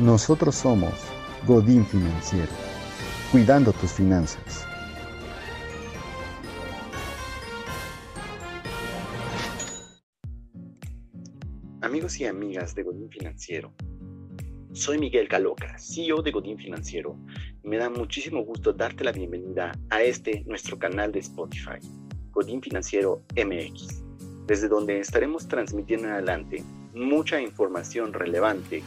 Nosotros somos Godín Financiero, cuidando tus finanzas. Amigos y amigas de Godín Financiero, soy Miguel Caloca, CEO de Godín Financiero, y me da muchísimo gusto darte la bienvenida a este nuestro canal de Spotify, Godín Financiero MX, desde donde estaremos transmitiendo en adelante mucha información relevante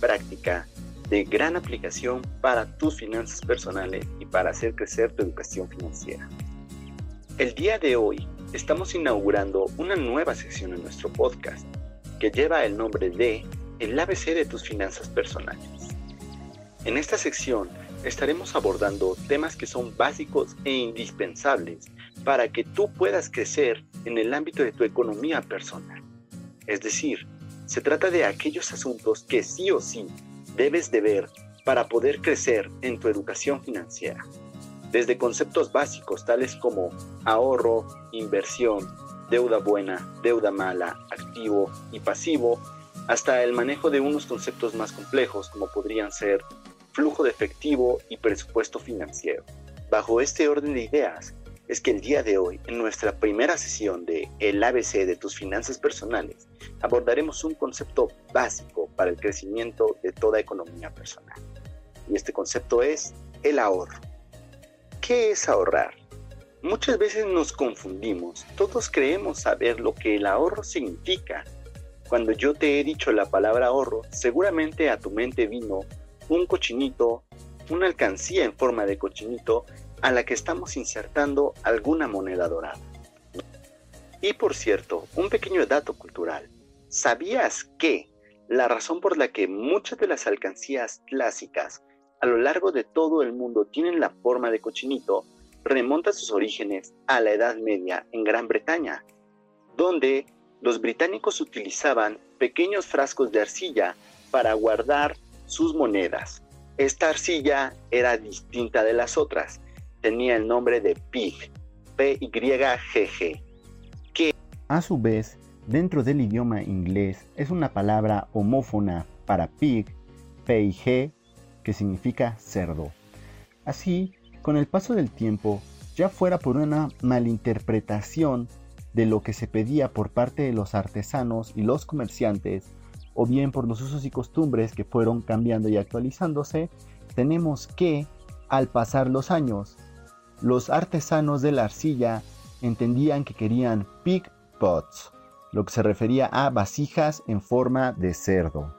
práctica de gran aplicación para tus finanzas personales y para hacer crecer tu educación financiera. El día de hoy estamos inaugurando una nueva sección en nuestro podcast que lleva el nombre de El ABC de tus finanzas personales. En esta sección estaremos abordando temas que son básicos e indispensables para que tú puedas crecer en el ámbito de tu economía personal. Es decir, se trata de aquellos asuntos que sí o sí debes de ver para poder crecer en tu educación financiera. Desde conceptos básicos tales como ahorro, inversión, deuda buena, deuda mala, activo y pasivo, hasta el manejo de unos conceptos más complejos como podrían ser flujo de efectivo y presupuesto financiero. Bajo este orden de ideas, es que el día de hoy, en nuestra primera sesión de El ABC de tus finanzas personales, abordaremos un concepto básico para el crecimiento de toda economía personal. Y este concepto es el ahorro. ¿Qué es ahorrar? Muchas veces nos confundimos, todos creemos saber lo que el ahorro significa. Cuando yo te he dicho la palabra ahorro, seguramente a tu mente vino un cochinito, una alcancía en forma de cochinito a la que estamos insertando alguna moneda dorada. Y por cierto, un pequeño dato cultural. ¿Sabías que la razón por la que muchas de las alcancías clásicas a lo largo de todo el mundo tienen la forma de cochinito remonta sus orígenes a la Edad Media en Gran Bretaña, donde los británicos utilizaban pequeños frascos de arcilla para guardar sus monedas. Esta arcilla era distinta de las otras tenía el nombre de pig, P-Y-G-G, que a su vez dentro del idioma inglés es una palabra homófona para pig, P-I-G, que significa cerdo. Así, con el paso del tiempo, ya fuera por una malinterpretación de lo que se pedía por parte de los artesanos y los comerciantes, o bien por los usos y costumbres que fueron cambiando y actualizándose, tenemos que, al pasar los años, los artesanos de la arcilla entendían que querían pig pots, lo que se refería a vasijas en forma de cerdo.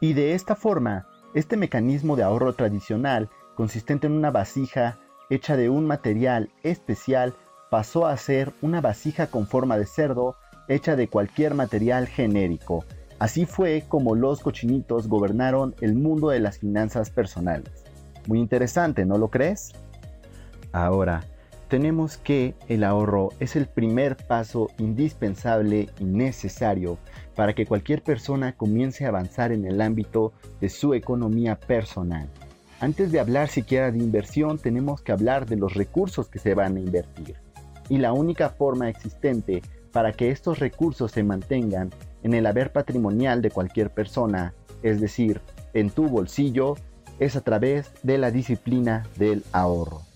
Y de esta forma, este mecanismo de ahorro tradicional, consistente en una vasija hecha de un material especial, pasó a ser una vasija con forma de cerdo hecha de cualquier material genérico. Así fue como los cochinitos gobernaron el mundo de las finanzas personales. Muy interesante, ¿no lo crees? Ahora, tenemos que el ahorro es el primer paso indispensable y necesario para que cualquier persona comience a avanzar en el ámbito de su economía personal. Antes de hablar siquiera de inversión, tenemos que hablar de los recursos que se van a invertir. Y la única forma existente para que estos recursos se mantengan en el haber patrimonial de cualquier persona, es decir, en tu bolsillo, es a través de la disciplina del ahorro.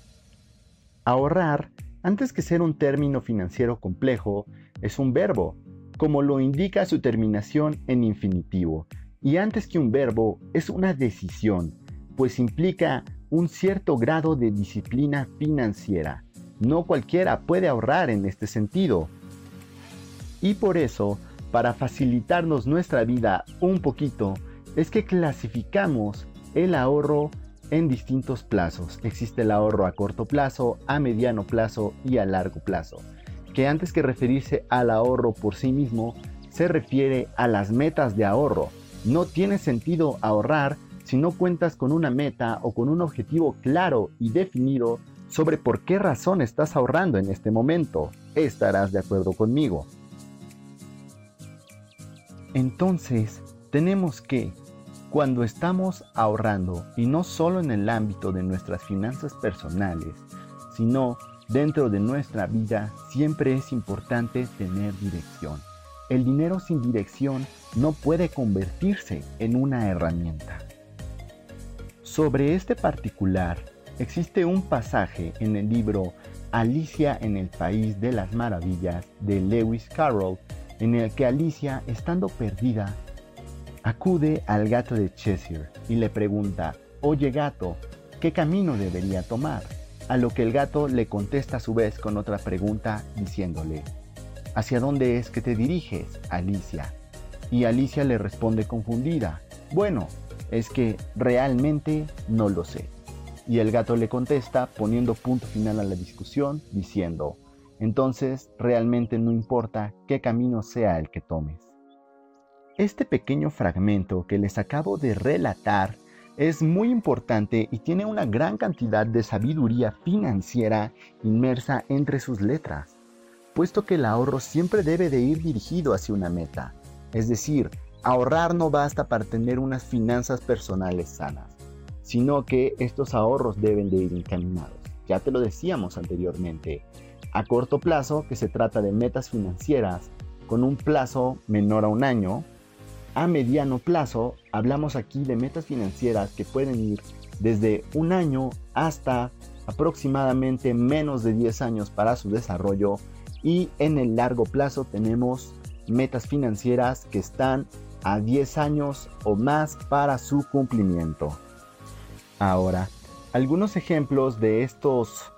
Ahorrar, antes que ser un término financiero complejo, es un verbo, como lo indica su terminación en infinitivo. Y antes que un verbo, es una decisión, pues implica un cierto grado de disciplina financiera. No cualquiera puede ahorrar en este sentido. Y por eso, para facilitarnos nuestra vida un poquito, es que clasificamos el ahorro en distintos plazos. Existe el ahorro a corto plazo, a mediano plazo y a largo plazo, que antes que referirse al ahorro por sí mismo, se refiere a las metas de ahorro. No tiene sentido ahorrar si no cuentas con una meta o con un objetivo claro y definido sobre por qué razón estás ahorrando en este momento. Estarás de acuerdo conmigo. Entonces, tenemos que cuando estamos ahorrando, y no solo en el ámbito de nuestras finanzas personales, sino dentro de nuestra vida, siempre es importante tener dirección. el dinero sin dirección no puede convertirse en una herramienta. Sobre este particular, existe un pasaje en el libro Alicia en el País de las Maravillas de Lewis Carroll, en el que Alicia, estando perdida, acude al gato de Cheshire y le pregunta, Oye gato, ¿qué camino debería tomar? A lo que el gato le contesta a su vez con otra pregunta diciéndole, ¿Hacia dónde es que te diriges, Alicia? Y Alicia le responde confundida, bueno, es que realmente no lo sé. Y el gato le contesta poniendo punto final a la discusión diciendo, entonces realmente no importa qué camino sea el que tomes. Este pequeño fragmento que les acabo de relatar es muy importante y tiene una gran cantidad de sabiduría financiera inmersa entre sus letras, puesto que el ahorro siempre debe de ir dirigido hacia una meta, es decir, ahorrar no basta para tener unas finanzas personales sanas, sino que estos ahorros deben de ir encaminados. Ya te lo decíamos anteriormente, a corto plazo, que se trata de metas financieras con un plazo menor a un año, a mediano plazo, hablamos aquí de metas financieras que pueden ir desde un año hasta aproximadamente menos de 10 años para su desarrollo y en el largo plazo tenemos metas financieras que están a 10 años o más para su cumplimiento. Ahora, algunos ejemplos de estos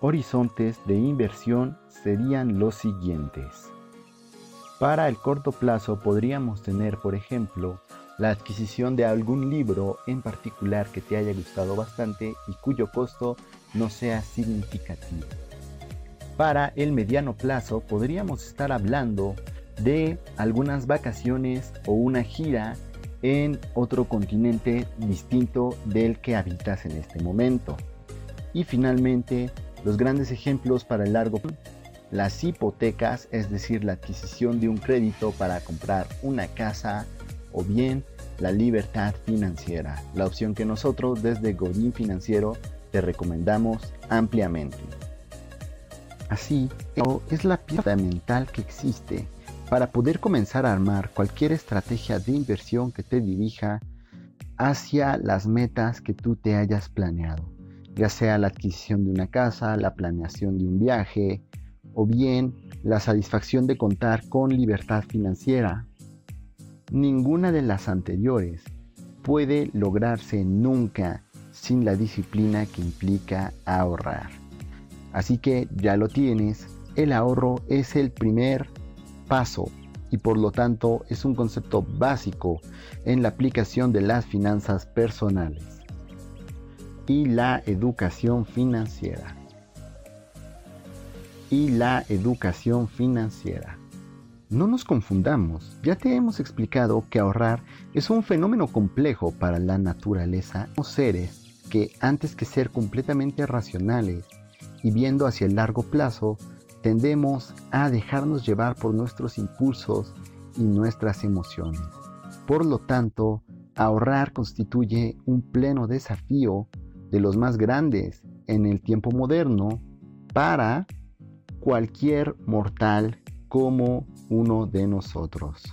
horizontes de inversión serían los siguientes. Para el corto plazo podríamos tener, por ejemplo, la adquisición de algún libro en particular que te haya gustado bastante y cuyo costo no sea significativo. Para el mediano plazo podríamos estar hablando de algunas vacaciones o una gira en otro continente distinto del que habitas en este momento. Y finalmente, los grandes ejemplos para el largo plazo las hipotecas, es decir, la adquisición de un crédito para comprar una casa o bien la libertad financiera, la opción que nosotros desde Godín Financiero te recomendamos ampliamente. Así, es la pieza mental que existe para poder comenzar a armar cualquier estrategia de inversión que te dirija hacia las metas que tú te hayas planeado, ya sea la adquisición de una casa, la planeación de un viaje, o bien la satisfacción de contar con libertad financiera. Ninguna de las anteriores puede lograrse nunca sin la disciplina que implica ahorrar. Así que ya lo tienes, el ahorro es el primer paso y por lo tanto es un concepto básico en la aplicación de las finanzas personales y la educación financiera y la educación financiera. No nos confundamos, ya te hemos explicado que ahorrar es un fenómeno complejo para la naturaleza. Somos seres que antes que ser completamente racionales y viendo hacia el largo plazo, tendemos a dejarnos llevar por nuestros impulsos y nuestras emociones. Por lo tanto, ahorrar constituye un pleno desafío de los más grandes en el tiempo moderno para cualquier mortal como uno de nosotros.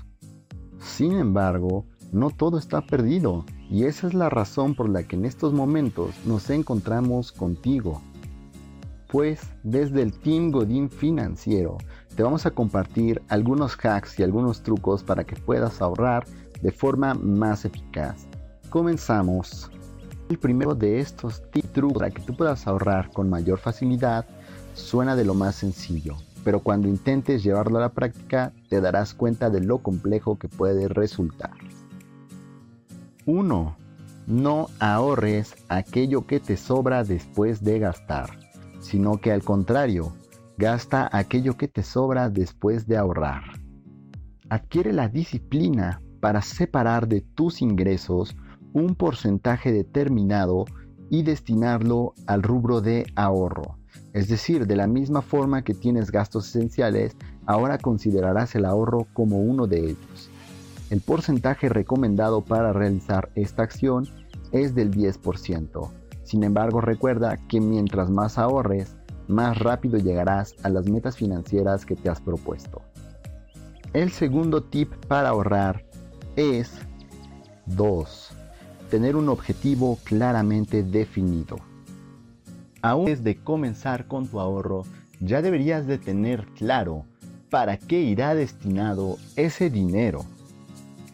Sin embargo, no todo está perdido y esa es la razón por la que en estos momentos nos encontramos contigo. Pues desde el Team Godín Financiero te vamos a compartir algunos hacks y algunos trucos para que puedas ahorrar de forma más eficaz. Comenzamos. El primero de estos trucos para que tú puedas ahorrar con mayor facilidad Suena de lo más sencillo, pero cuando intentes llevarlo a la práctica te darás cuenta de lo complejo que puede resultar. 1. No ahorres aquello que te sobra después de gastar, sino que al contrario, gasta aquello que te sobra después de ahorrar. Adquiere la disciplina para separar de tus ingresos un porcentaje determinado y destinarlo al rubro de ahorro es decir, de la misma forma que tienes gastos esenciales, ahora considerarás el ahorro como uno de ellos. El porcentaje recomendado para realizar esta acción es del 10%. Sin embargo, recuerda que mientras más ahorres, más rápido llegarás a las metas financieras que te has propuesto. El segundo tip para ahorrar es 2. Tener un objetivo claramente definido. Aún antes de comenzar con tu ahorro, ya deberías de tener claro para qué irá destinado ese dinero.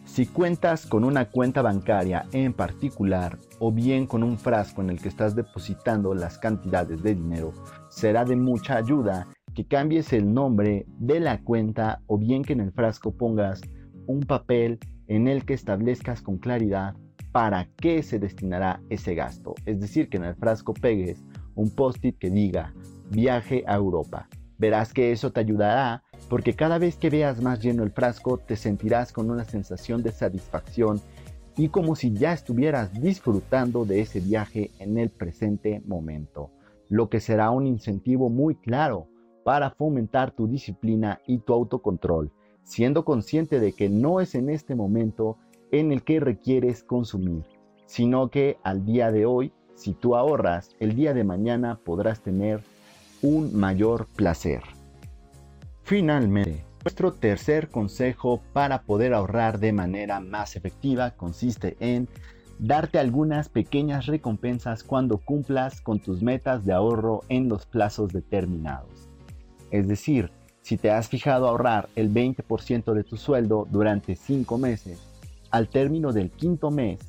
Si cuentas con una cuenta bancaria en particular o bien con un frasco en el que estás depositando las cantidades de dinero, será de mucha ayuda que cambies el nombre de la cuenta o bien que en el frasco pongas un papel en el que establezcas con claridad para qué se destinará ese gasto. Es decir, que en el frasco pegues un post-it que diga viaje a Europa. Verás que eso te ayudará porque cada vez que veas más lleno el frasco te sentirás con una sensación de satisfacción y como si ya estuvieras disfrutando de ese viaje en el presente momento, lo que será un incentivo muy claro para fomentar tu disciplina y tu autocontrol, siendo consciente de que no es en este momento en el que requieres consumir, sino que al día de hoy, si tú ahorras, el día de mañana podrás tener un mayor placer. Finalmente, nuestro tercer consejo para poder ahorrar de manera más efectiva consiste en darte algunas pequeñas recompensas cuando cumplas con tus metas de ahorro en los plazos determinados. Es decir, si te has fijado ahorrar el 20% de tu sueldo durante 5 meses, al término del quinto mes,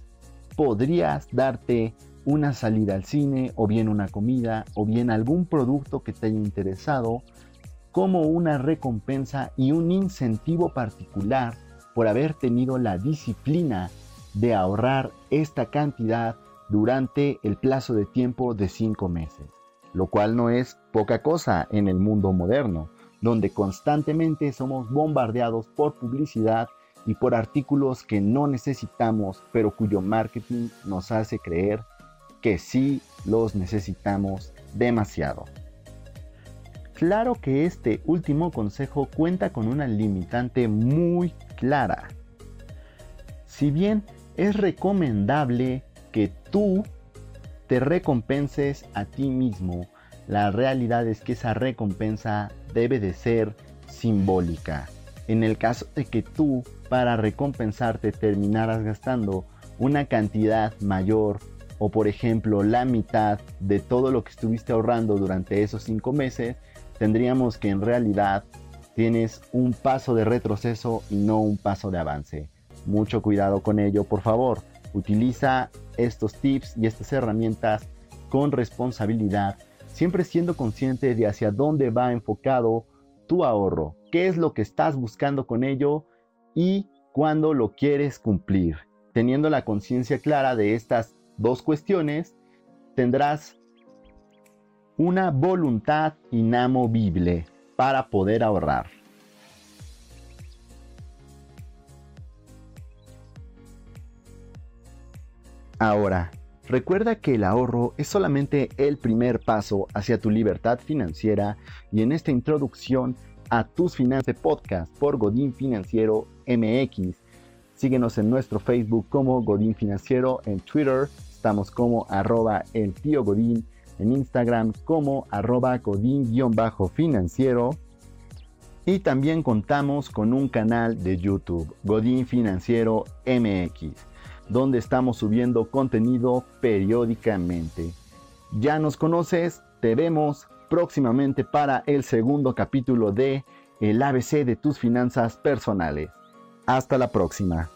podrías darte una salida al cine o bien una comida o bien algún producto que te haya interesado como una recompensa y un incentivo particular por haber tenido la disciplina de ahorrar esta cantidad durante el plazo de tiempo de cinco meses, lo cual no es poca cosa en el mundo moderno, donde constantemente somos bombardeados por publicidad y por artículos que no necesitamos, pero cuyo marketing nos hace creer que sí los necesitamos demasiado. Claro que este último consejo cuenta con una limitante muy clara. Si bien es recomendable que tú te recompenses a ti mismo, la realidad es que esa recompensa debe de ser simbólica. En el caso de que tú para recompensarte terminaras gastando una cantidad mayor o por ejemplo la mitad de todo lo que estuviste ahorrando durante esos cinco meses, tendríamos que en realidad tienes un paso de retroceso y no un paso de avance. Mucho cuidado con ello, por favor. Utiliza estos tips y estas herramientas con responsabilidad, siempre siendo consciente de hacia dónde va enfocado tu ahorro, qué es lo que estás buscando con ello y cuándo lo quieres cumplir. Teniendo la conciencia clara de estas dos cuestiones, tendrás una voluntad inamovible para poder ahorrar. Ahora, recuerda que el ahorro es solamente el primer paso hacia tu libertad financiera y en esta introducción a tus finanzas podcast por Godín Financiero MX. Síguenos en nuestro Facebook como Godín Financiero, en Twitter estamos como arroba el tío Godín en Instagram como arroba godín-financiero. Y también contamos con un canal de YouTube, Godín Financiero MX, donde estamos subiendo contenido periódicamente. Ya nos conoces, te vemos próximamente para el segundo capítulo de El ABC de tus finanzas personales. Hasta la próxima.